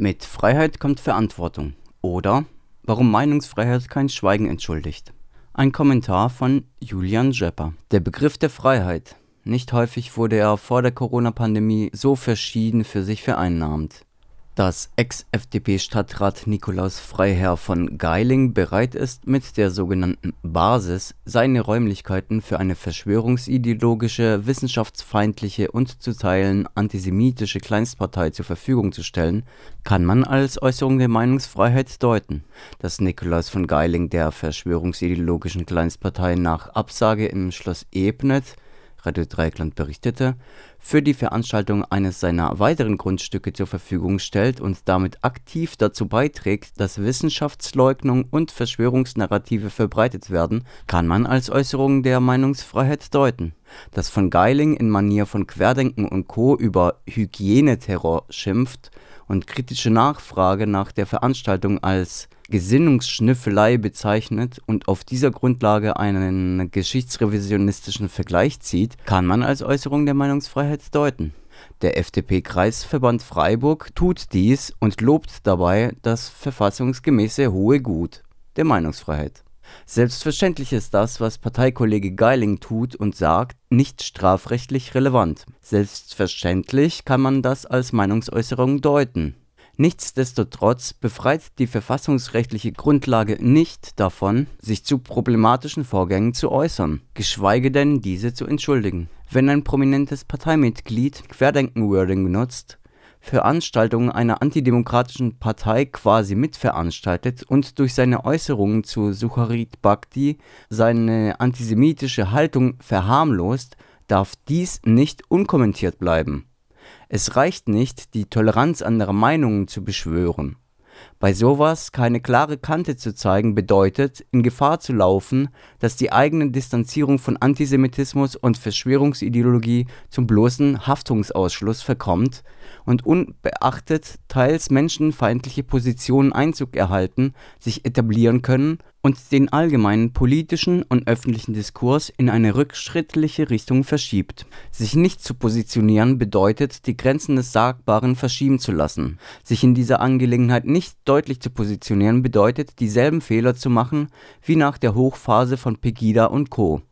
Mit Freiheit kommt Verantwortung. Oder warum Meinungsfreiheit kein Schweigen entschuldigt. Ein Kommentar von Julian Jepper. Der Begriff der Freiheit. Nicht häufig wurde er vor der Corona-Pandemie so verschieden für sich vereinnahmt dass Ex-FDP-Stadtrat Nikolaus Freiherr von Geiling bereit ist, mit der sogenannten Basis seine Räumlichkeiten für eine verschwörungsideologische, wissenschaftsfeindliche und zu Teilen antisemitische Kleinstpartei zur Verfügung zu stellen, kann man als Äußerung der Meinungsfreiheit deuten. Dass Nikolaus von Geiling der verschwörungsideologischen Kleinstpartei nach Absage im Schloss Ebnet Radio Dreieckland berichtete, für die Veranstaltung eines seiner weiteren Grundstücke zur Verfügung stellt und damit aktiv dazu beiträgt, dass Wissenschaftsleugnung und Verschwörungsnarrative verbreitet werden, kann man als Äußerung der Meinungsfreiheit deuten. Dass von Geiling in Manier von Querdenken und Co. über Hygieneterror schimpft und kritische Nachfrage nach der Veranstaltung als Gesinnungsschnüffelei bezeichnet und auf dieser Grundlage einen geschichtsrevisionistischen Vergleich zieht, kann man als Äußerung der Meinungsfreiheit deuten. Der FDP-Kreisverband Freiburg tut dies und lobt dabei das verfassungsgemäße hohe Gut der Meinungsfreiheit. Selbstverständlich ist das, was Parteikollege Geiling tut und sagt, nicht strafrechtlich relevant. Selbstverständlich kann man das als Meinungsäußerung deuten. Nichtsdestotrotz befreit die verfassungsrechtliche Grundlage nicht davon, sich zu problematischen Vorgängen zu äußern, geschweige denn diese zu entschuldigen. Wenn ein prominentes Parteimitglied Querdenken-Wording benutzt, Veranstaltungen einer antidemokratischen Partei quasi mitveranstaltet und durch seine Äußerungen zu Sucharit Bhakti seine antisemitische Haltung verharmlost, darf dies nicht unkommentiert bleiben es reicht nicht, die Toleranz anderer Meinungen zu beschwören. Bei sowas keine klare Kante zu zeigen, bedeutet, in Gefahr zu laufen, dass die eigene Distanzierung von Antisemitismus und Verschwörungsideologie zum bloßen Haftungsausschluss verkommt und unbeachtet teils menschenfeindliche Positionen Einzug erhalten, sich etablieren können und den allgemeinen politischen und öffentlichen Diskurs in eine rückschrittliche Richtung verschiebt. Sich nicht zu positionieren bedeutet, die Grenzen des Sagbaren verschieben zu lassen. Sich in dieser Angelegenheit nicht deutlich zu positionieren bedeutet, dieselben Fehler zu machen wie nach der Hochphase von Pegida und Co.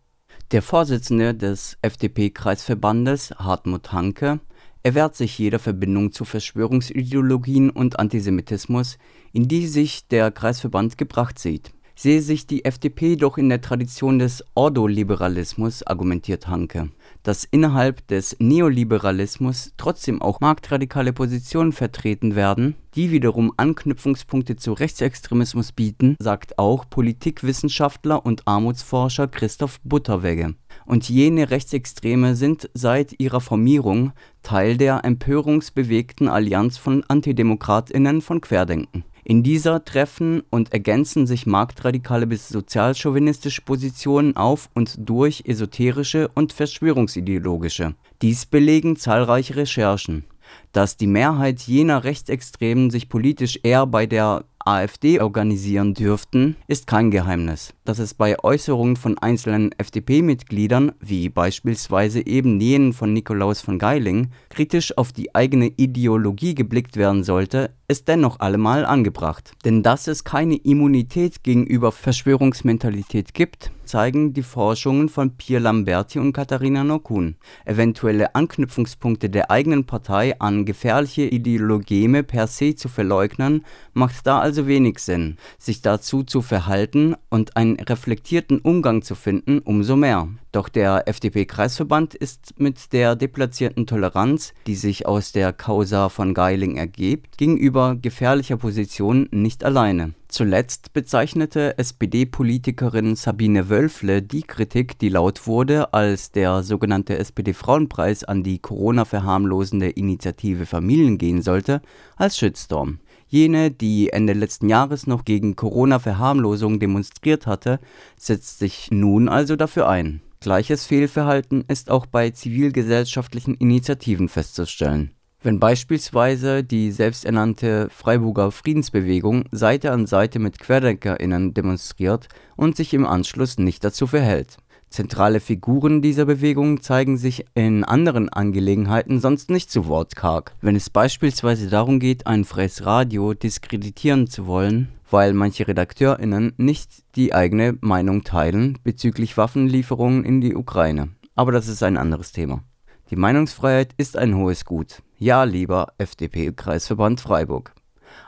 Der Vorsitzende des FDP-Kreisverbandes, Hartmut Hanke, erwehrt sich jeder Verbindung zu Verschwörungsideologien und Antisemitismus, in die sich der Kreisverband gebracht sieht sehe sich die FDP doch in der Tradition des Ordoliberalismus, argumentiert Hanke. Dass innerhalb des Neoliberalismus trotzdem auch marktradikale Positionen vertreten werden, die wiederum Anknüpfungspunkte zu Rechtsextremismus bieten, sagt auch Politikwissenschaftler und Armutsforscher Christoph Butterwegge. Und jene Rechtsextreme sind seit ihrer Formierung Teil der empörungsbewegten Allianz von Antidemokratinnen von Querdenken. In dieser treffen und ergänzen sich marktradikale bis sozialchauvinistische Positionen auf und durch esoterische und verschwörungsideologische. Dies belegen zahlreiche Recherchen. Dass die Mehrheit jener Rechtsextremen sich politisch eher bei der AfD organisieren dürften, ist kein Geheimnis. Dass es bei Äußerungen von einzelnen FDP-Mitgliedern, wie beispielsweise eben jenen von Nikolaus von Geiling, kritisch auf die eigene Ideologie geblickt werden sollte, ist dennoch allemal angebracht. Denn dass es keine Immunität gegenüber Verschwörungsmentalität gibt, zeigen die Forschungen von Pierre Lamberti und Katharina Nokun. Eventuelle Anknüpfungspunkte der eigenen Partei an gefährliche Ideologeme per se zu verleugnen, macht da also wenig Sinn. Sich dazu zu verhalten und einen reflektierten Umgang zu finden, umso mehr. Doch der FDP-Kreisverband ist mit der deplatzierten Toleranz, die sich aus der Causa von Geiling ergibt, gegenüber gefährlicher Position nicht alleine. Zuletzt bezeichnete SPD-Politikerin Sabine Wölfle die Kritik, die laut wurde, als der sogenannte SPD-Frauenpreis an die Corona-verharmlosende Initiative Familien gehen sollte, als Shitstorm. Jene, die Ende letzten Jahres noch gegen Corona-Verharmlosung demonstriert hatte, setzt sich nun also dafür ein. Gleiches Fehlverhalten ist auch bei zivilgesellschaftlichen Initiativen festzustellen. Wenn beispielsweise die selbsternannte Freiburger Friedensbewegung Seite an Seite mit QuerdenkerInnen demonstriert und sich im Anschluss nicht dazu verhält Zentrale Figuren dieser Bewegung zeigen sich in anderen Angelegenheiten sonst nicht so wortkarg. Wenn es beispielsweise darum geht, ein freies Radio diskreditieren zu wollen, weil manche RedakteurInnen nicht die eigene Meinung teilen bezüglich Waffenlieferungen in die Ukraine. Aber das ist ein anderes Thema. Die Meinungsfreiheit ist ein hohes Gut. Ja, lieber FDP-Kreisverband Freiburg.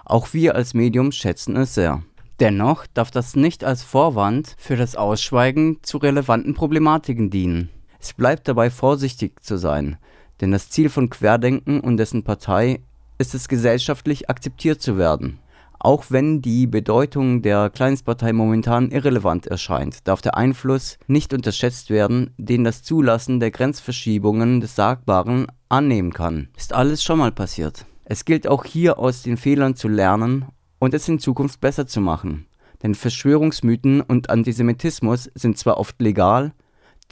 Auch wir als Medium schätzen es sehr. Dennoch darf das nicht als Vorwand für das Ausschweigen zu relevanten Problematiken dienen. Es bleibt dabei vorsichtig zu sein, denn das Ziel von Querdenken und dessen Partei ist es gesellschaftlich akzeptiert zu werden. Auch wenn die Bedeutung der Kleinstpartei momentan irrelevant erscheint, darf der Einfluss nicht unterschätzt werden, den das Zulassen der Grenzverschiebungen des Sagbaren annehmen kann. Ist alles schon mal passiert. Es gilt auch hier aus den Fehlern zu lernen und es in Zukunft besser zu machen. Denn Verschwörungsmythen und Antisemitismus sind zwar oft legal,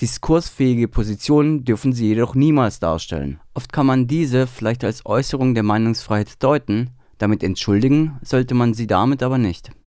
diskursfähige Positionen dürfen sie jedoch niemals darstellen. Oft kann man diese vielleicht als Äußerung der Meinungsfreiheit deuten, damit entschuldigen sollte man sie damit aber nicht.